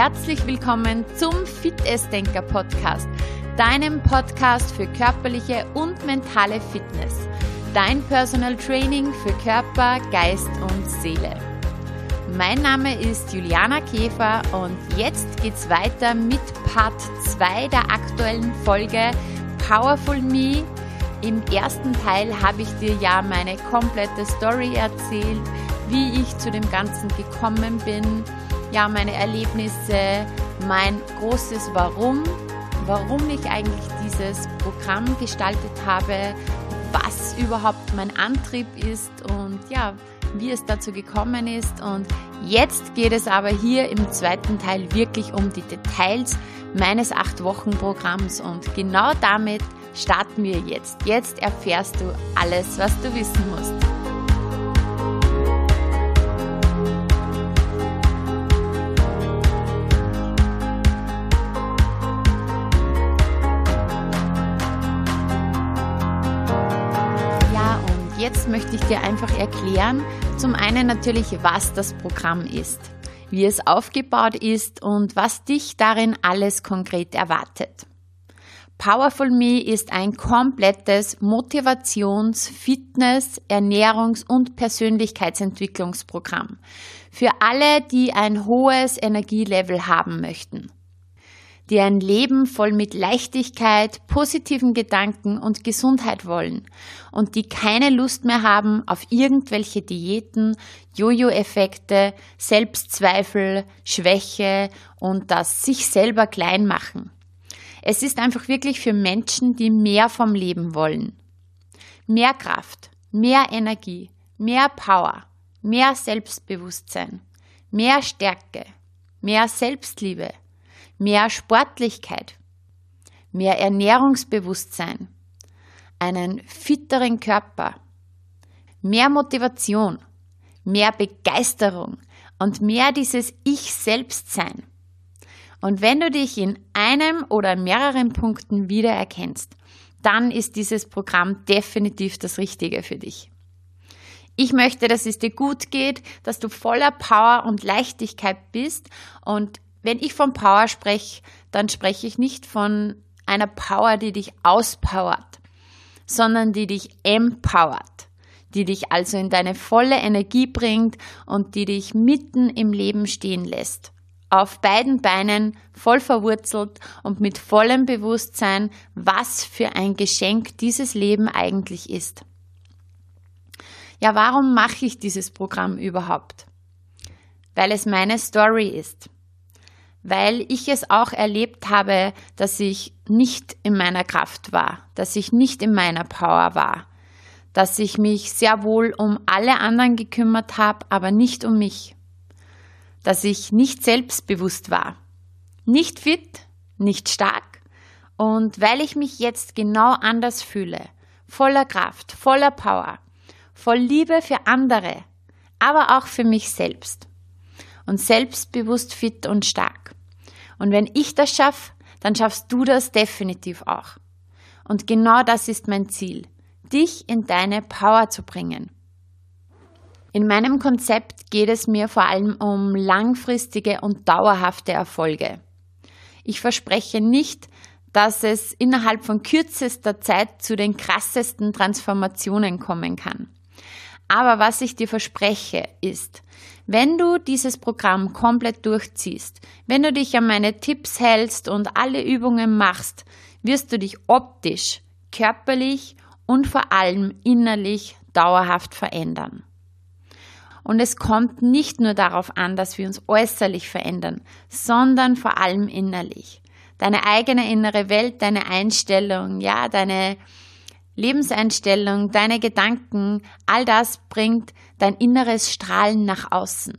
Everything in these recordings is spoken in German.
Herzlich willkommen zum Fit Denker Podcast, deinem Podcast für körperliche und mentale Fitness. Dein Personal Training für Körper, Geist und Seele. Mein Name ist Juliana Käfer und jetzt geht's weiter mit Part 2 der aktuellen Folge Powerful Me. Im ersten Teil habe ich dir ja meine komplette Story erzählt, wie ich zu dem Ganzen gekommen bin, ja, meine Erlebnisse, mein großes Warum, warum ich eigentlich dieses Programm gestaltet habe, was überhaupt mein Antrieb ist und ja, wie es dazu gekommen ist. Und jetzt geht es aber hier im zweiten Teil wirklich um die Details meines 8-Wochen-Programms und genau damit starten wir jetzt. Jetzt erfährst du alles, was du wissen musst. Möchte ich dir einfach erklären, zum einen natürlich, was das Programm ist, wie es aufgebaut ist und was dich darin alles konkret erwartet. Powerful Me ist ein komplettes Motivations-, Fitness-, Ernährungs- und Persönlichkeitsentwicklungsprogramm für alle, die ein hohes Energielevel haben möchten die ein Leben voll mit Leichtigkeit, positiven Gedanken und Gesundheit wollen und die keine Lust mehr haben auf irgendwelche Diäten, Jojo-Effekte, Selbstzweifel, Schwäche und das sich selber klein machen. Es ist einfach wirklich für Menschen, die mehr vom Leben wollen. Mehr Kraft, mehr Energie, mehr Power, mehr Selbstbewusstsein, mehr Stärke, mehr Selbstliebe, mehr Sportlichkeit, mehr Ernährungsbewusstsein, einen fitteren Körper, mehr Motivation, mehr Begeisterung. Und mehr dieses Ich-Selbst-Sein. Und wenn du dich in einem oder mehreren Punkten wiedererkennst, dann ist dieses Programm definitiv das Richtige für dich. Ich möchte, dass es dir gut geht, dass du voller Power und Leichtigkeit bist und wenn ich von Power spreche, dann spreche ich nicht von einer Power, die dich auspowert, sondern die dich empowert, die dich also in deine volle Energie bringt und die dich mitten im Leben stehen lässt. Auf beiden Beinen voll verwurzelt und mit vollem Bewusstsein, was für ein Geschenk dieses Leben eigentlich ist. Ja, warum mache ich dieses Programm überhaupt? Weil es meine Story ist weil ich es auch erlebt habe, dass ich nicht in meiner Kraft war, dass ich nicht in meiner Power war, dass ich mich sehr wohl um alle anderen gekümmert habe, aber nicht um mich, dass ich nicht selbstbewusst war, nicht fit, nicht stark. Und weil ich mich jetzt genau anders fühle, voller Kraft, voller Power, voll Liebe für andere, aber auch für mich selbst und selbstbewusst fit und stark. Und wenn ich das schaffe, dann schaffst du das definitiv auch. Und genau das ist mein Ziel, dich in deine Power zu bringen. In meinem Konzept geht es mir vor allem um langfristige und dauerhafte Erfolge. Ich verspreche nicht, dass es innerhalb von kürzester Zeit zu den krassesten Transformationen kommen kann. Aber was ich dir verspreche, ist, wenn du dieses Programm komplett durchziehst, wenn du dich an meine Tipps hältst und alle Übungen machst, wirst du dich optisch, körperlich und vor allem innerlich dauerhaft verändern. Und es kommt nicht nur darauf an, dass wir uns äußerlich verändern, sondern vor allem innerlich. Deine eigene innere Welt, deine Einstellung, ja, deine Lebenseinstellung, deine Gedanken, all das bringt dein inneres Strahlen nach außen.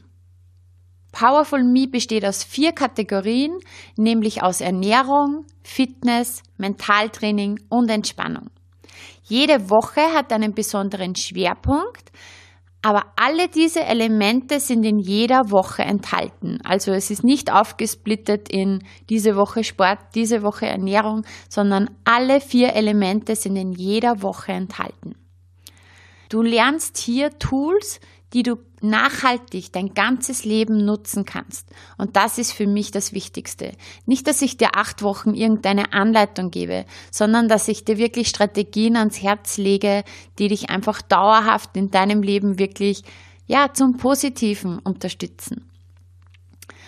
Powerful Me besteht aus vier Kategorien, nämlich aus Ernährung, Fitness, Mentaltraining und Entspannung. Jede Woche hat einen besonderen Schwerpunkt, aber alle diese Elemente sind in jeder Woche enthalten. Also es ist nicht aufgesplittet in diese Woche Sport, diese Woche Ernährung, sondern alle vier Elemente sind in jeder Woche enthalten. Du lernst hier Tools, die du nachhaltig dein ganzes Leben nutzen kannst. Und das ist für mich das Wichtigste. Nicht, dass ich dir acht Wochen irgendeine Anleitung gebe, sondern dass ich dir wirklich Strategien ans Herz lege, die dich einfach dauerhaft in deinem Leben wirklich, ja, zum Positiven unterstützen.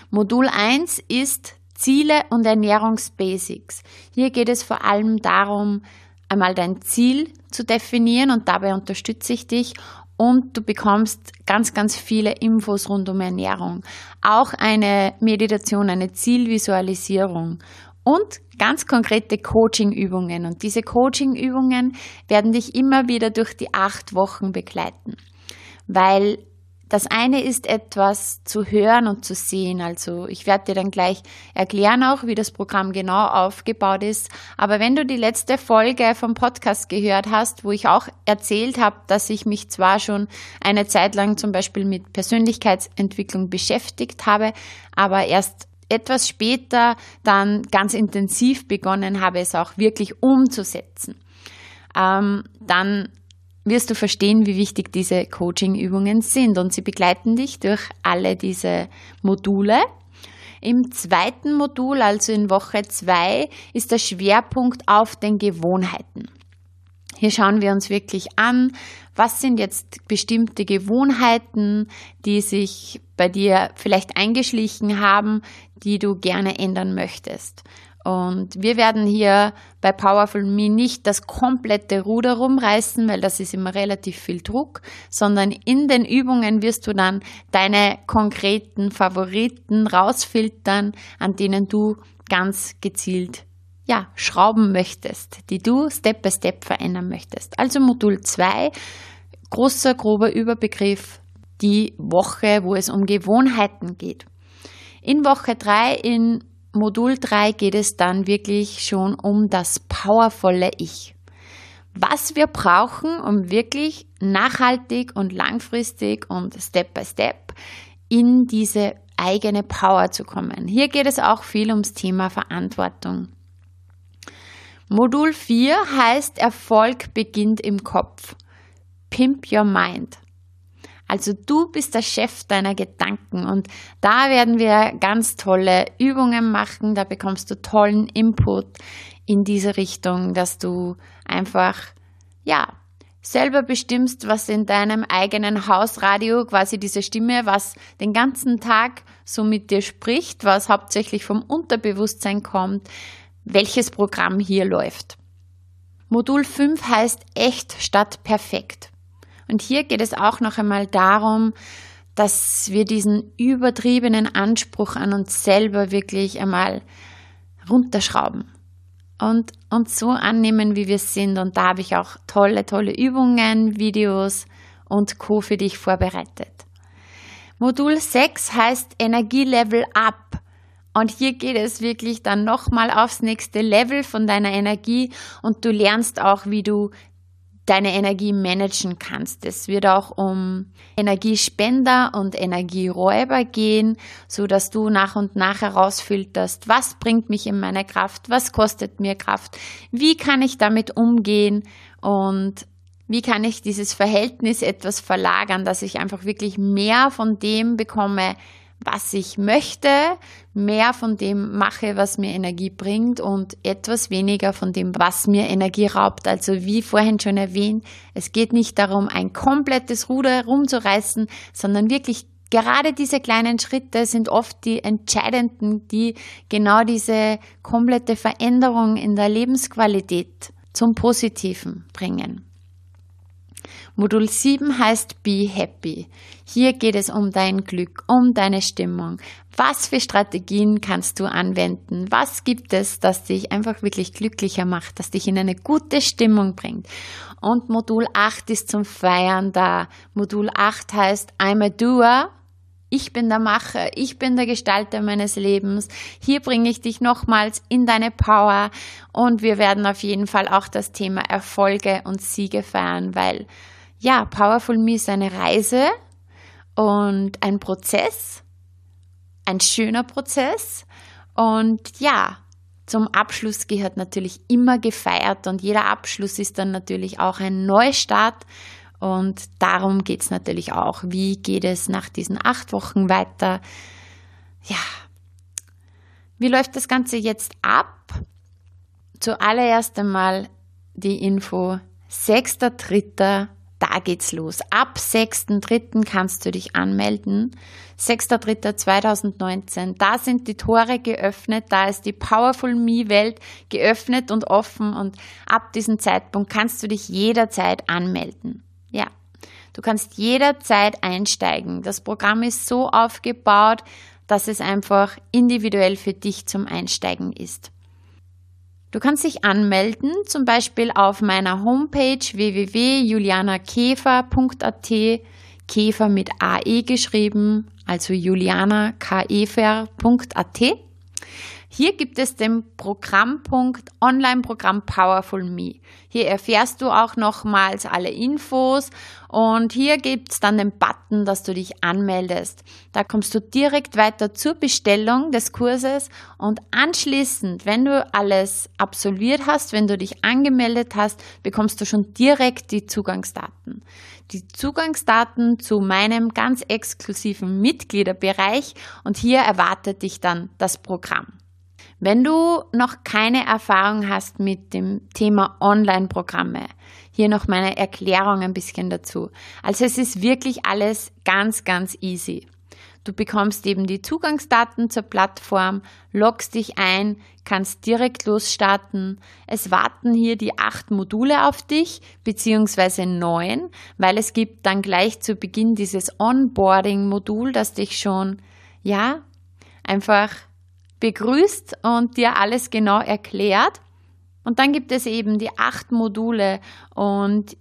Modul 1 ist Ziele und Ernährungsbasics. Hier geht es vor allem darum, einmal dein Ziel zu definieren und dabei unterstütze ich dich und du bekommst ganz, ganz viele Infos rund um Ernährung. Auch eine Meditation, eine Zielvisualisierung und ganz konkrete Coaching-Übungen. Und diese Coaching-Übungen werden dich immer wieder durch die acht Wochen begleiten, weil das eine ist etwas zu hören und zu sehen. Also ich werde dir dann gleich erklären auch, wie das Programm genau aufgebaut ist. Aber wenn du die letzte Folge vom Podcast gehört hast, wo ich auch erzählt habe, dass ich mich zwar schon eine Zeit lang zum Beispiel mit Persönlichkeitsentwicklung beschäftigt habe, aber erst etwas später dann ganz intensiv begonnen habe, es auch wirklich umzusetzen. Ähm, dann wirst du verstehen, wie wichtig diese Coaching-Übungen sind und sie begleiten dich durch alle diese Module. Im zweiten Modul, also in Woche zwei, ist der Schwerpunkt auf den Gewohnheiten. Hier schauen wir uns wirklich an, was sind jetzt bestimmte Gewohnheiten, die sich bei dir vielleicht eingeschlichen haben, die du gerne ändern möchtest. Und wir werden hier bei Powerful Me nicht das komplette Ruder rumreißen, weil das ist immer relativ viel Druck, sondern in den Übungen wirst du dann deine konkreten Favoriten rausfiltern, an denen du ganz gezielt ja, schrauben möchtest, die du Step by Step verändern möchtest. Also Modul 2, großer, grober Überbegriff, die Woche, wo es um Gewohnheiten geht. In Woche 3 in Modul 3 geht es dann wirklich schon um das powervolle Ich. Was wir brauchen, um wirklich nachhaltig und langfristig und Step by Step in diese eigene Power zu kommen. Hier geht es auch viel ums Thema Verantwortung. Modul 4 heißt Erfolg beginnt im Kopf. Pimp your mind. Also du bist der Chef deiner Gedanken und da werden wir ganz tolle Übungen machen. Da bekommst du tollen Input in diese Richtung, dass du einfach, ja, selber bestimmst, was in deinem eigenen Hausradio, quasi diese Stimme, was den ganzen Tag so mit dir spricht, was hauptsächlich vom Unterbewusstsein kommt, welches Programm hier läuft. Modul 5 heißt echt statt perfekt. Und hier geht es auch noch einmal darum, dass wir diesen übertriebenen Anspruch an uns selber wirklich einmal runterschrauben und uns so annehmen, wie wir sind. Und da habe ich auch tolle, tolle Übungen, Videos und Co. für dich vorbereitet. Modul 6 heißt Energielevel Up. Und hier geht es wirklich dann nochmal aufs nächste Level von deiner Energie und du lernst auch, wie du deine Energie managen kannst. Es wird auch um Energiespender und Energieräuber gehen, so dass du nach und nach herausfilterst, was bringt mich in meine Kraft, was kostet mir Kraft, wie kann ich damit umgehen und wie kann ich dieses Verhältnis etwas verlagern, dass ich einfach wirklich mehr von dem bekomme, was ich möchte, mehr von dem mache, was mir Energie bringt und etwas weniger von dem, was mir Energie raubt. Also wie vorhin schon erwähnt, es geht nicht darum, ein komplettes Ruder rumzureißen, sondern wirklich gerade diese kleinen Schritte sind oft die entscheidenden, die genau diese komplette Veränderung in der Lebensqualität zum Positiven bringen. Modul 7 heißt Be Happy. Hier geht es um dein Glück, um deine Stimmung. Was für Strategien kannst du anwenden? Was gibt es, das dich einfach wirklich glücklicher macht, das dich in eine gute Stimmung bringt? Und Modul 8 ist zum Feiern da. Modul 8 heißt I'm a Doer. Ich bin der Macher, ich bin der Gestalter meines Lebens. Hier bringe ich dich nochmals in deine Power und wir werden auf jeden Fall auch das Thema Erfolge und Siege feiern, weil ja, Powerful Me ist eine Reise und ein Prozess, ein schöner Prozess. Und ja, zum Abschluss gehört natürlich immer gefeiert und jeder Abschluss ist dann natürlich auch ein Neustart. Und darum geht es natürlich auch. Wie geht es nach diesen acht Wochen weiter? Ja, wie läuft das Ganze jetzt ab? Zuallererst einmal die Info 6.3. Da geht's los. Ab 6.3. kannst du dich anmelden. 6.3.2019. Da sind die Tore geöffnet. Da ist die Powerful Me Welt geöffnet und offen. Und ab diesem Zeitpunkt kannst du dich jederzeit anmelden. Du kannst jederzeit einsteigen. Das Programm ist so aufgebaut, dass es einfach individuell für dich zum Einsteigen ist. Du kannst dich anmelden, zum Beispiel auf meiner Homepage www.julianakäfer.at, Käfer mit AE geschrieben, also julianakäfer.at. Hier gibt es den Programmpunkt Online-Programm Powerful Me. Hier erfährst du auch nochmals alle Infos und hier gibt es dann den Button, dass du dich anmeldest. Da kommst du direkt weiter zur Bestellung des Kurses und anschließend, wenn du alles absolviert hast, wenn du dich angemeldet hast, bekommst du schon direkt die Zugangsdaten. Die Zugangsdaten zu meinem ganz exklusiven Mitgliederbereich und hier erwartet dich dann das Programm. Wenn du noch keine Erfahrung hast mit dem Thema Online-Programme, hier noch meine Erklärung ein bisschen dazu. Also es ist wirklich alles ganz, ganz easy. Du bekommst eben die Zugangsdaten zur Plattform, loggst dich ein, kannst direkt losstarten. Es warten hier die acht Module auf dich, beziehungsweise neun, weil es gibt dann gleich zu Beginn dieses Onboarding-Modul, das dich schon, ja, einfach begrüßt und dir alles genau erklärt. Und dann gibt es eben die acht Module und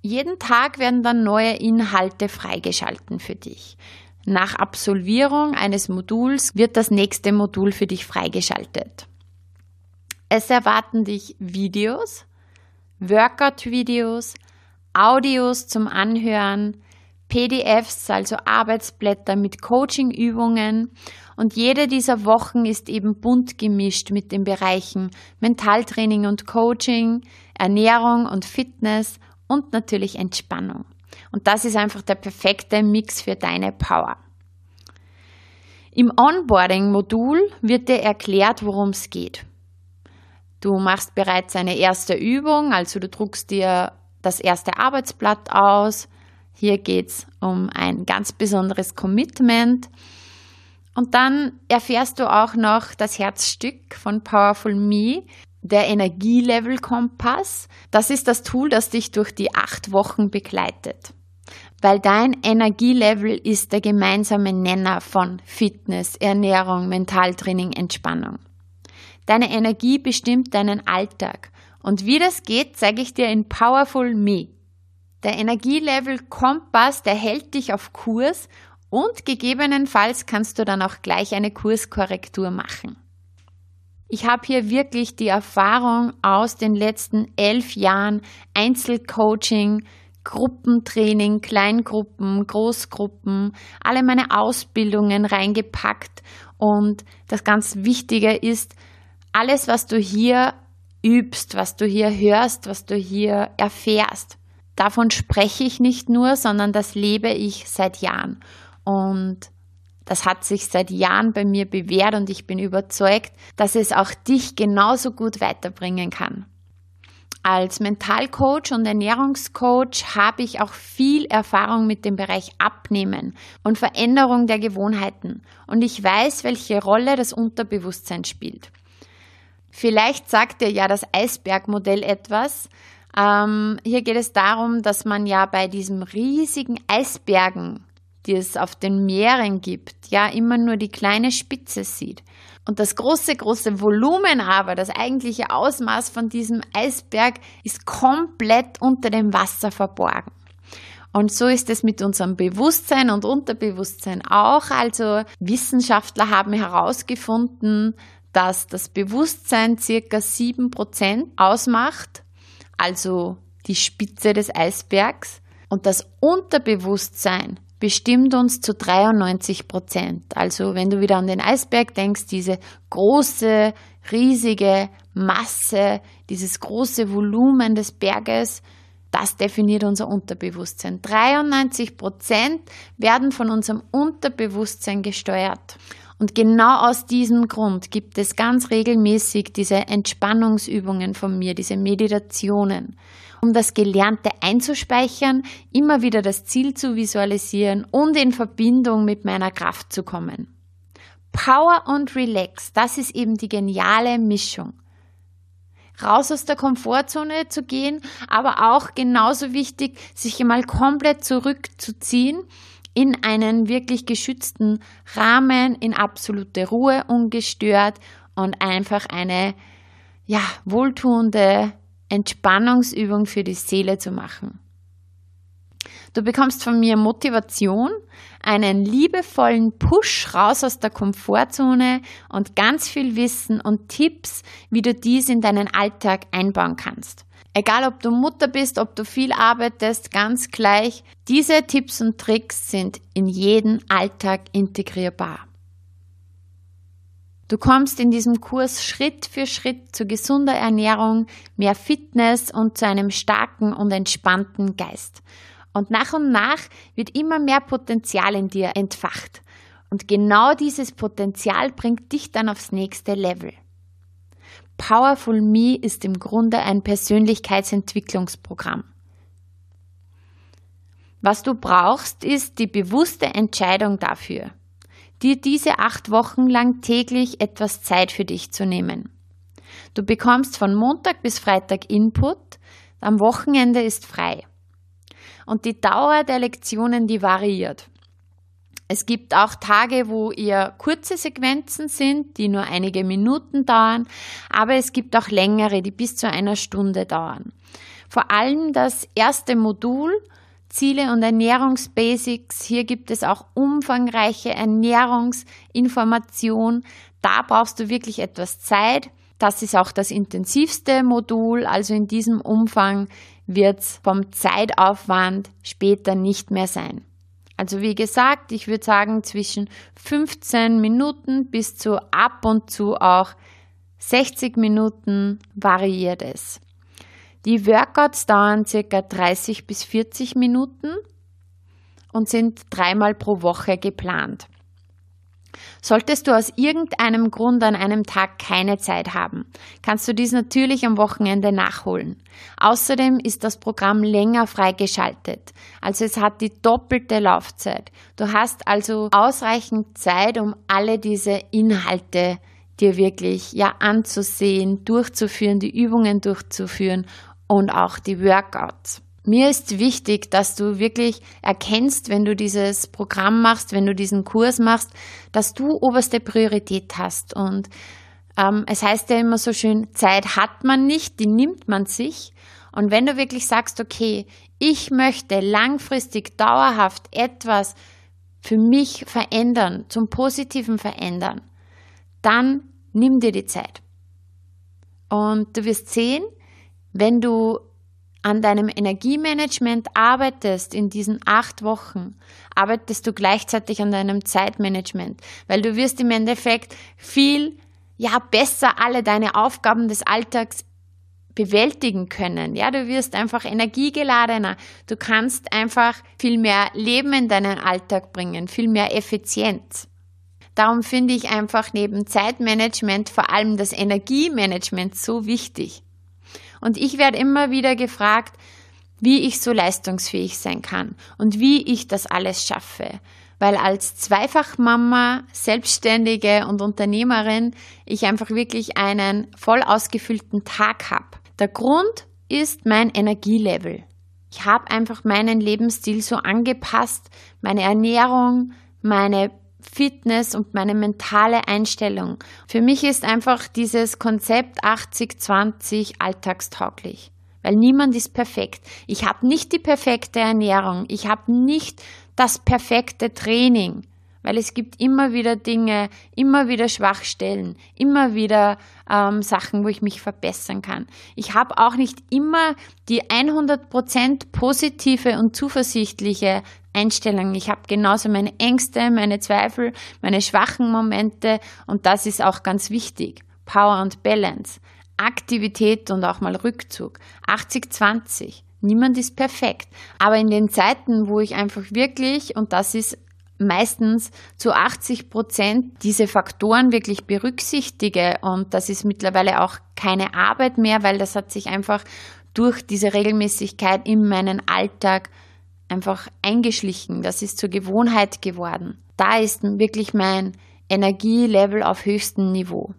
jeden Tag werden dann neue Inhalte freigeschalten für dich. Nach Absolvierung eines Moduls wird das nächste Modul für dich freigeschaltet. Es erwarten dich Videos, Workout-Videos, Audios zum Anhören, PDFs, also Arbeitsblätter mit Coaching-Übungen und jede dieser Wochen ist eben bunt gemischt mit den Bereichen Mentaltraining und Coaching, Ernährung und Fitness und natürlich Entspannung. Und das ist einfach der perfekte Mix für deine Power. Im Onboarding-Modul wird dir erklärt, worum es geht. Du machst bereits eine erste Übung, also du druckst dir das erste Arbeitsblatt aus. Hier geht es um ein ganz besonderes Commitment und dann erfährst du auch noch das Herzstück von Powerful Me, der Energielevel-Kompass. Das ist das Tool, das dich durch die acht Wochen begleitet. Weil dein Energielevel ist der gemeinsame Nenner von Fitness, Ernährung, Mentaltraining, Entspannung. Deine Energie bestimmt deinen Alltag. Und wie das geht, zeige ich dir in Powerful Me. Der Energielevel-Kompass, der hält dich auf Kurs und gegebenenfalls kannst du dann auch gleich eine Kurskorrektur machen. Ich habe hier wirklich die Erfahrung aus den letzten elf Jahren Einzelcoaching, Gruppentraining, Kleingruppen, Großgruppen, alle meine Ausbildungen reingepackt. Und das ganz Wichtige ist, alles, was du hier übst, was du hier hörst, was du hier erfährst, davon spreche ich nicht nur, sondern das lebe ich seit Jahren. Und das hat sich seit Jahren bei mir bewährt und ich bin überzeugt, dass es auch dich genauso gut weiterbringen kann. Als Mentalcoach und Ernährungscoach habe ich auch viel Erfahrung mit dem Bereich Abnehmen und Veränderung der Gewohnheiten und ich weiß, welche Rolle das Unterbewusstsein spielt. Vielleicht sagt dir ja das Eisbergmodell etwas. Ähm, hier geht es darum, dass man ja bei diesem riesigen Eisbergen die es auf den Meeren gibt, ja immer nur die kleine Spitze sieht. Und das große, große Volumen aber, das eigentliche Ausmaß von diesem Eisberg ist komplett unter dem Wasser verborgen. Und so ist es mit unserem Bewusstsein und Unterbewusstsein auch. Also Wissenschaftler haben herausgefunden, dass das Bewusstsein circa sieben Prozent ausmacht, also die Spitze des Eisbergs. Und das Unterbewusstsein bestimmt uns zu 93 Prozent. Also wenn du wieder an den Eisberg denkst, diese große, riesige Masse, dieses große Volumen des Berges, Das definiert unser Unterbewusstsein. 93 Prozent werden von unserem Unterbewusstsein gesteuert. Und genau aus diesem Grund gibt es ganz regelmäßig diese Entspannungsübungen von mir, diese Meditationen, um das Gelernte einzuspeichern, immer wieder das Ziel zu visualisieren und in Verbindung mit meiner Kraft zu kommen. Power und Relax, das ist eben die geniale Mischung. Raus aus der Komfortzone zu gehen, aber auch genauso wichtig, sich einmal komplett zurückzuziehen in einen wirklich geschützten Rahmen, in absolute Ruhe, ungestört und einfach eine, ja, wohltuende Entspannungsübung für die Seele zu machen. Du bekommst von mir Motivation, einen liebevollen Push raus aus der Komfortzone und ganz viel Wissen und Tipps, wie du dies in deinen Alltag einbauen kannst. Egal ob du Mutter bist, ob du viel arbeitest, ganz gleich, diese Tipps und Tricks sind in jeden Alltag integrierbar. Du kommst in diesem Kurs Schritt für Schritt zu gesunder Ernährung, mehr Fitness und zu einem starken und entspannten Geist. Und nach und nach wird immer mehr Potenzial in dir entfacht. Und genau dieses Potenzial bringt dich dann aufs nächste Level. Powerful Me ist im Grunde ein Persönlichkeitsentwicklungsprogramm. Was du brauchst, ist die bewusste Entscheidung dafür, dir diese acht Wochen lang täglich etwas Zeit für dich zu nehmen. Du bekommst von Montag bis Freitag Input, am Wochenende ist frei. Und die Dauer der Lektionen, die variiert. Es gibt auch Tage, wo eher kurze Sequenzen sind, die nur einige Minuten dauern, aber es gibt auch längere, die bis zu einer Stunde dauern. Vor allem das erste Modul, Ziele und Ernährungsbasics, hier gibt es auch umfangreiche Ernährungsinformation. Da brauchst du wirklich etwas Zeit. Das ist auch das intensivste Modul, also in diesem Umfang wird es vom Zeitaufwand später nicht mehr sein. Also wie gesagt, ich würde sagen zwischen 15 Minuten bis zu ab und zu auch 60 Minuten variiert es. Die Workouts dauern circa 30 bis 40 Minuten und sind dreimal pro Woche geplant. Solltest du aus irgendeinem Grund an einem Tag keine Zeit haben, kannst du dies natürlich am Wochenende nachholen. Außerdem ist das Programm länger freigeschaltet, also es hat die doppelte Laufzeit. Du hast also ausreichend Zeit, um alle diese Inhalte dir wirklich ja anzusehen, durchzuführen, die Übungen durchzuführen und auch die Workouts. Mir ist wichtig, dass du wirklich erkennst, wenn du dieses Programm machst, wenn du diesen Kurs machst, dass du oberste Priorität hast. Und ähm, es heißt ja immer so schön, Zeit hat man nicht, die nimmt man sich. Und wenn du wirklich sagst, okay, ich möchte langfristig dauerhaft etwas für mich verändern, zum Positiven verändern, dann nimm dir die Zeit. Und du wirst sehen, wenn du an deinem Energiemanagement arbeitest in diesen acht Wochen, arbeitest du gleichzeitig an deinem Zeitmanagement, weil du wirst im Endeffekt viel ja besser alle deine Aufgaben des Alltags bewältigen können. Ja, du wirst einfach energiegeladener. Du kannst einfach viel mehr Leben in deinen Alltag bringen, viel mehr Effizienz. Darum finde ich einfach neben Zeitmanagement vor allem das Energiemanagement so wichtig. Und ich werde immer wieder gefragt, wie ich so leistungsfähig sein kann und wie ich das alles schaffe. Weil als Zweifachmama, Selbstständige und Unternehmerin ich einfach wirklich einen voll ausgefüllten Tag habe. Der Grund ist mein Energielevel. Ich habe einfach meinen Lebensstil so angepasst, meine Ernährung, meine Fitness und meine mentale Einstellung. Für mich ist einfach dieses Konzept 80-20 alltagstauglich, weil niemand ist perfekt. Ich habe nicht die perfekte Ernährung, ich habe nicht das perfekte Training, weil es gibt immer wieder Dinge, immer wieder Schwachstellen, immer wieder ähm, Sachen, wo ich mich verbessern kann. Ich habe auch nicht immer die 100% positive und zuversichtliche Einstellung. Ich habe genauso meine Ängste, meine Zweifel, meine schwachen Momente und das ist auch ganz wichtig. Power und Balance. Aktivität und auch mal Rückzug. 80-20. Niemand ist perfekt. Aber in den Zeiten, wo ich einfach wirklich, und das ist meistens zu 80 Prozent diese Faktoren wirklich berücksichtige und das ist mittlerweile auch keine Arbeit mehr, weil das hat sich einfach durch diese Regelmäßigkeit in meinen Alltag einfach eingeschlichen. Das ist zur Gewohnheit geworden. Da ist wirklich mein Energielevel auf höchstem Niveau.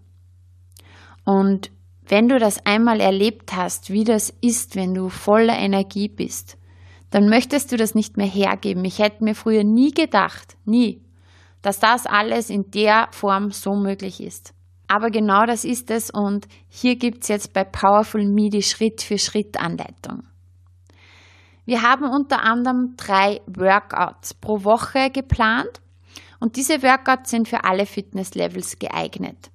Und wenn du das einmal erlebt hast, wie das ist, wenn du voller Energie bist, dann möchtest du das nicht mehr hergeben. Ich hätte mir früher nie gedacht, nie, dass das alles in der Form so möglich ist. Aber genau das ist es und hier gibt es jetzt bei Powerful Me die Schritt-für-Schritt-Anleitung. Wir haben unter anderem drei Workouts pro Woche geplant und diese Workouts sind für alle Fitnesslevels geeignet.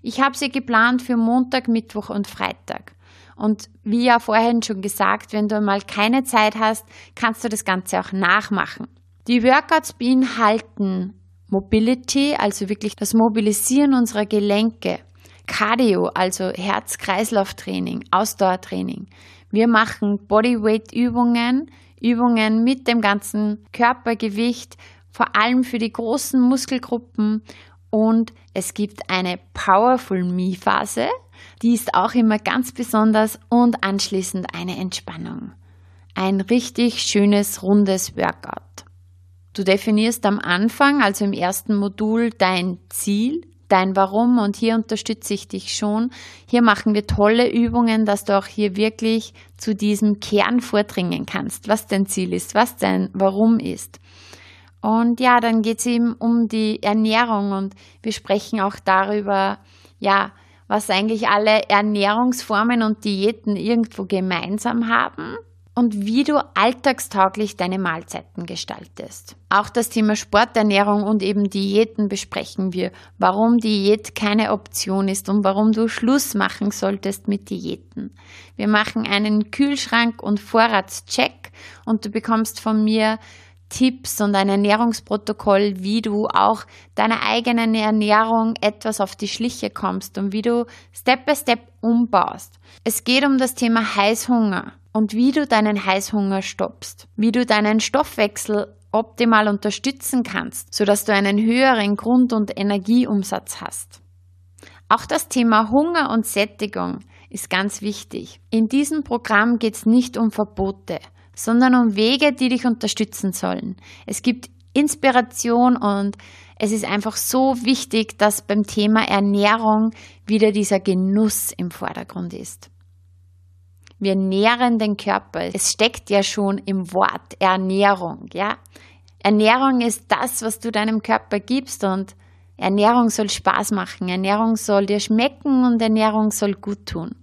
Ich habe sie geplant für Montag, Mittwoch und Freitag. Und wie ja vorhin schon gesagt, wenn du mal keine Zeit hast, kannst du das Ganze auch nachmachen. Die Workouts beinhalten Mobility, also wirklich das Mobilisieren unserer Gelenke, Cardio, also Herz-Kreislauf-Training, Ausdauertraining. Wir machen Bodyweight-Übungen, Übungen mit dem ganzen Körpergewicht, vor allem für die großen Muskelgruppen und es gibt eine Powerful Me Phase, die ist auch immer ganz besonders und anschließend eine Entspannung. Ein richtig schönes, rundes Workout. Du definierst am Anfang, also im ersten Modul, dein Ziel, dein Warum und hier unterstütze ich dich schon. Hier machen wir tolle Übungen, dass du auch hier wirklich zu diesem Kern vordringen kannst, was dein Ziel ist, was dein Warum ist. Und ja, dann geht es eben um die Ernährung und wir sprechen auch darüber, ja, was eigentlich alle Ernährungsformen und Diäten irgendwo gemeinsam haben und wie du alltagstauglich deine Mahlzeiten gestaltest. Auch das Thema Sporternährung und eben Diäten besprechen wir, warum Diät keine Option ist und warum du Schluss machen solltest mit Diäten. Wir machen einen Kühlschrank und Vorratscheck und du bekommst von mir Tipps und ein Ernährungsprotokoll, wie du auch deiner eigenen Ernährung etwas auf die Schliche kommst und wie du Step by Step umbaust. Es geht um das Thema Heißhunger und wie du deinen Heißhunger stoppst, wie du deinen Stoffwechsel optimal unterstützen kannst, sodass du einen höheren Grund- und Energieumsatz hast. Auch das Thema Hunger und Sättigung ist ganz wichtig. In diesem Programm geht es nicht um Verbote, sondern um Wege, die dich unterstützen sollen. Es gibt Inspiration und es ist einfach so wichtig, dass beim Thema Ernährung wieder dieser Genuss im Vordergrund ist. Wir nähren den Körper. Es steckt ja schon im Wort Ernährung, ja. Ernährung ist das, was du deinem Körper gibst und Ernährung soll Spaß machen, Ernährung soll dir schmecken und Ernährung soll gut tun.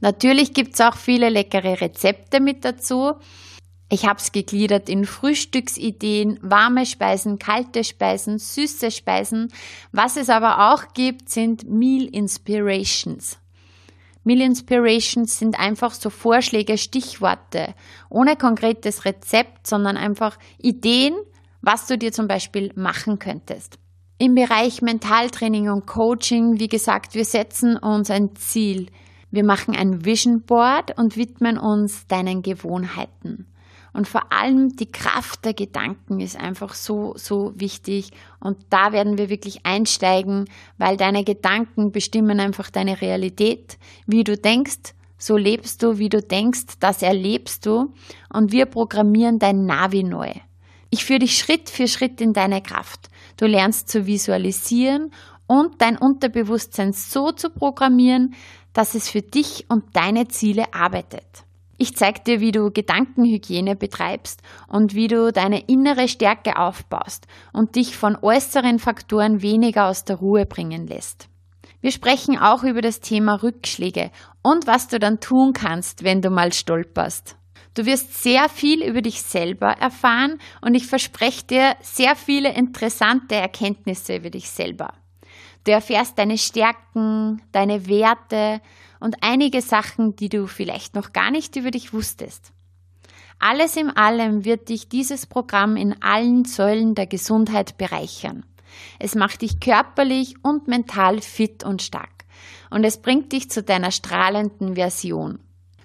Natürlich gibt es auch viele leckere Rezepte mit dazu. Ich habe es gegliedert in Frühstücksideen, warme Speisen, kalte Speisen, süße Speisen. Was es aber auch gibt, sind Meal Inspirations. Meal Inspirations sind einfach so Vorschläge, Stichworte, ohne konkretes Rezept, sondern einfach Ideen, was du dir zum Beispiel machen könntest. Im Bereich Mentaltraining und Coaching, wie gesagt, wir setzen uns ein Ziel. Wir machen ein Vision Board und widmen uns deinen Gewohnheiten. Und vor allem die Kraft der Gedanken ist einfach so, so wichtig. Und da werden wir wirklich einsteigen, weil deine Gedanken bestimmen einfach deine Realität. Wie du denkst, so lebst du, wie du denkst, das erlebst du. Und wir programmieren dein Navi neu. Ich führe dich Schritt für Schritt in deine Kraft. Du lernst zu visualisieren und dein Unterbewusstsein so zu programmieren, dass es für dich und deine Ziele arbeitet. Ich zeige dir, wie du Gedankenhygiene betreibst und wie du deine innere Stärke aufbaust und dich von äußeren Faktoren weniger aus der Ruhe bringen lässt. Wir sprechen auch über das Thema Rückschläge und was du dann tun kannst, wenn du mal stolperst. Du wirst sehr viel über dich selber erfahren und ich verspreche dir sehr viele interessante Erkenntnisse über dich selber. Du erfährst deine Stärken, deine Werte und einige Sachen, die du vielleicht noch gar nicht über dich wusstest. Alles in allem wird dich dieses Programm in allen Säulen der Gesundheit bereichern. Es macht dich körperlich und mental fit und stark und es bringt dich zu deiner strahlenden Version.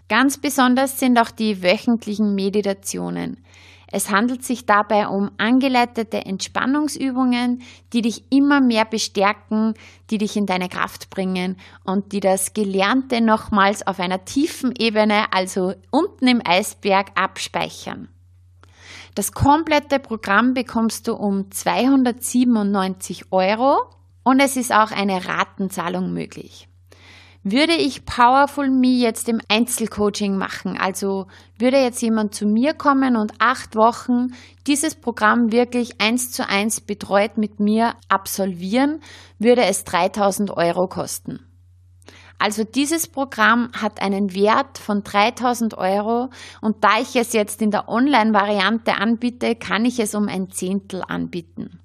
Ganz besonders sind auch die wöchentlichen Meditationen. Es handelt sich dabei um angeleitete Entspannungsübungen, die dich immer mehr bestärken, die dich in deine Kraft bringen und die das Gelernte nochmals auf einer tiefen Ebene, also unten im Eisberg, abspeichern. Das komplette Programm bekommst du um 297 Euro und es ist auch eine Ratenzahlung möglich. Würde ich Powerful Me jetzt im Einzelcoaching machen, also würde jetzt jemand zu mir kommen und acht Wochen dieses Programm wirklich eins zu eins betreut mit mir absolvieren, würde es 3000 Euro kosten. Also dieses Programm hat einen Wert von 3000 Euro und da ich es jetzt in der Online-Variante anbiete, kann ich es um ein Zehntel anbieten.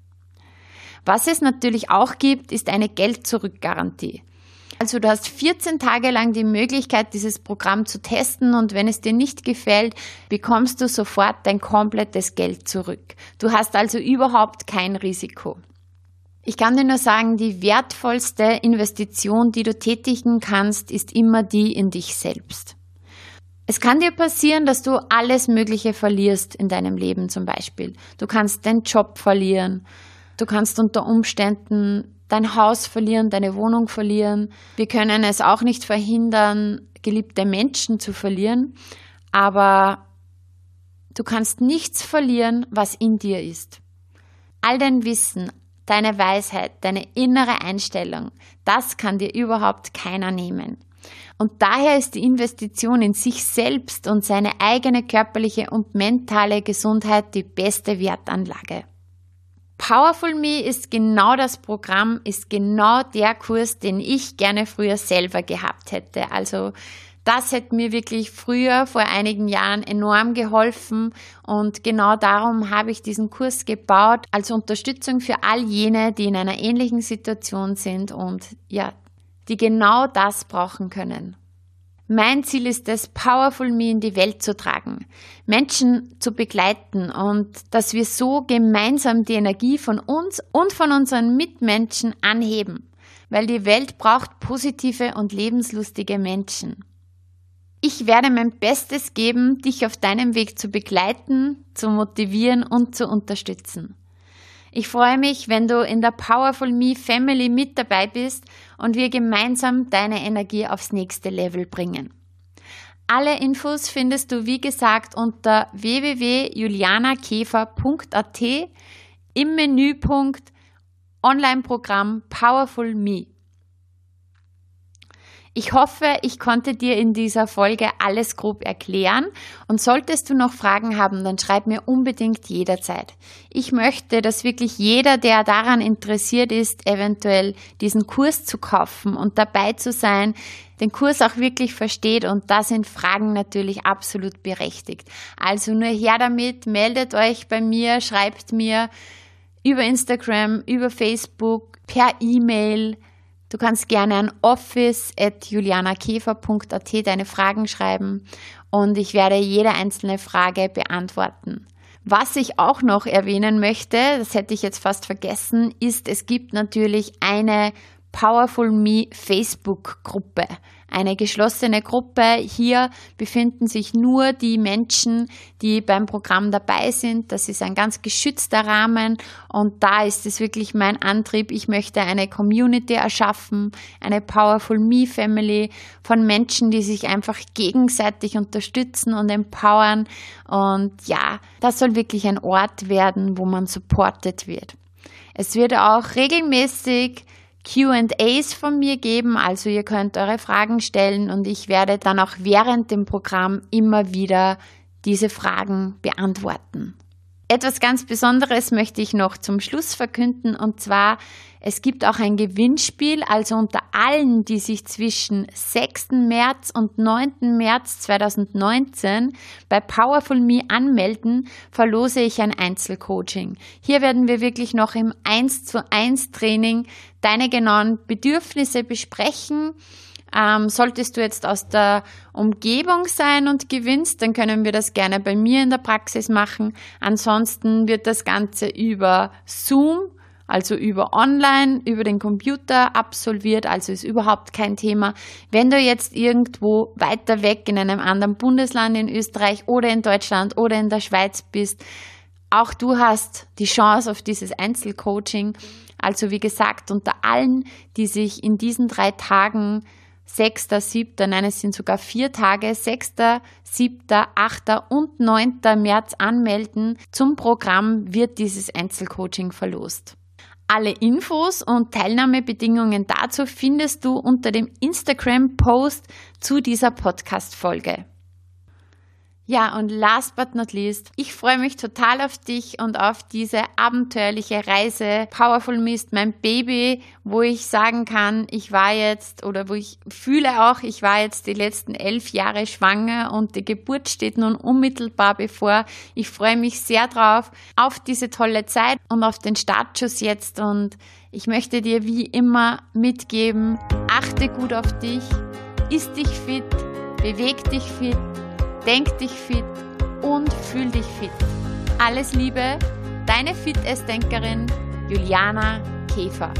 Was es natürlich auch gibt, ist eine Geld-Zurück-Garantie. Also du hast 14 Tage lang die Möglichkeit, dieses Programm zu testen und wenn es dir nicht gefällt, bekommst du sofort dein komplettes Geld zurück. Du hast also überhaupt kein Risiko. Ich kann dir nur sagen, die wertvollste Investition, die du tätigen kannst, ist immer die in dich selbst. Es kann dir passieren, dass du alles Mögliche verlierst in deinem Leben zum Beispiel. Du kannst deinen Job verlieren. Du kannst unter Umständen dein Haus verlieren, deine Wohnung verlieren. Wir können es auch nicht verhindern, geliebte Menschen zu verlieren, aber du kannst nichts verlieren, was in dir ist. All dein Wissen, deine Weisheit, deine innere Einstellung, das kann dir überhaupt keiner nehmen. Und daher ist die Investition in sich selbst und seine eigene körperliche und mentale Gesundheit die beste Wertanlage. Powerful Me ist genau das Programm, ist genau der Kurs, den ich gerne früher selber gehabt hätte. Also das hätte mir wirklich früher, vor einigen Jahren, enorm geholfen und genau darum habe ich diesen Kurs gebaut, als Unterstützung für all jene, die in einer ähnlichen Situation sind und ja, die genau das brauchen können. Mein Ziel ist es, Powerful Me in die Welt zu tragen, Menschen zu begleiten und dass wir so gemeinsam die Energie von uns und von unseren Mitmenschen anheben, weil die Welt braucht positive und lebenslustige Menschen. Ich werde mein Bestes geben, dich auf deinem Weg zu begleiten, zu motivieren und zu unterstützen. Ich freue mich, wenn du in der Powerful Me Family mit dabei bist und wir gemeinsam deine Energie aufs nächste Level bringen. Alle Infos findest du, wie gesagt, unter www.julianakäfer.at im Menüpunkt Online-Programm Powerful Me. Ich hoffe, ich konnte dir in dieser Folge alles grob erklären und solltest du noch Fragen haben, dann schreib mir unbedingt jederzeit. Ich möchte, dass wirklich jeder, der daran interessiert ist, eventuell diesen Kurs zu kaufen und dabei zu sein, den Kurs auch wirklich versteht und da sind Fragen natürlich absolut berechtigt. Also nur her damit, meldet euch bei mir, schreibt mir über Instagram, über Facebook, per E-Mail, Du kannst gerne an office.julianakäfer.at deine Fragen schreiben und ich werde jede einzelne Frage beantworten. Was ich auch noch erwähnen möchte, das hätte ich jetzt fast vergessen, ist, es gibt natürlich eine Powerful Me Facebook-Gruppe eine geschlossene Gruppe. Hier befinden sich nur die Menschen, die beim Programm dabei sind. Das ist ein ganz geschützter Rahmen und da ist es wirklich mein Antrieb. Ich möchte eine Community erschaffen, eine Powerful Me Family von Menschen, die sich einfach gegenseitig unterstützen und empowern. Und ja, das soll wirklich ein Ort werden, wo man supported wird. Es wird auch regelmäßig QAs von mir geben, also ihr könnt eure Fragen stellen und ich werde dann auch während dem Programm immer wieder diese Fragen beantworten. Etwas ganz Besonderes möchte ich noch zum Schluss verkünden und zwar, es gibt auch ein Gewinnspiel, also unter allen, die sich zwischen 6. März und 9. März 2019 bei Powerful Me anmelden, verlose ich ein Einzelcoaching. Hier werden wir wirklich noch im 1 zu 1 Training deine genauen Bedürfnisse besprechen ähm, solltest du jetzt aus der Umgebung sein und gewinnst, dann können wir das gerne bei mir in der Praxis machen. Ansonsten wird das Ganze über Zoom also über online, über den Computer absolviert, also ist überhaupt kein Thema. Wenn du jetzt irgendwo weiter weg in einem anderen Bundesland in Österreich oder in Deutschland oder in der Schweiz bist, auch du hast die Chance auf dieses Einzelcoaching. Also wie gesagt, unter allen, die sich in diesen drei Tagen 6., 7., nein, es sind sogar vier Tage, 6., 7., 8. und 9. März anmelden zum Programm, wird dieses Einzelcoaching verlost. Alle Infos und Teilnahmebedingungen dazu findest du unter dem Instagram-Post zu dieser Podcast-Folge. Ja, und last but not least, ich freue mich total auf dich und auf diese abenteuerliche Reise. Powerful Mist, mein Baby, wo ich sagen kann, ich war jetzt oder wo ich fühle auch, ich war jetzt die letzten elf Jahre schwanger und die Geburt steht nun unmittelbar bevor. Ich freue mich sehr drauf, auf diese tolle Zeit und auf den Startschuss jetzt und ich möchte dir wie immer mitgeben, achte gut auf dich, isst dich fit, beweg dich fit denk dich fit und fühl dich fit. Alles Liebe, deine Fitnessdenkerin Juliana Käfer.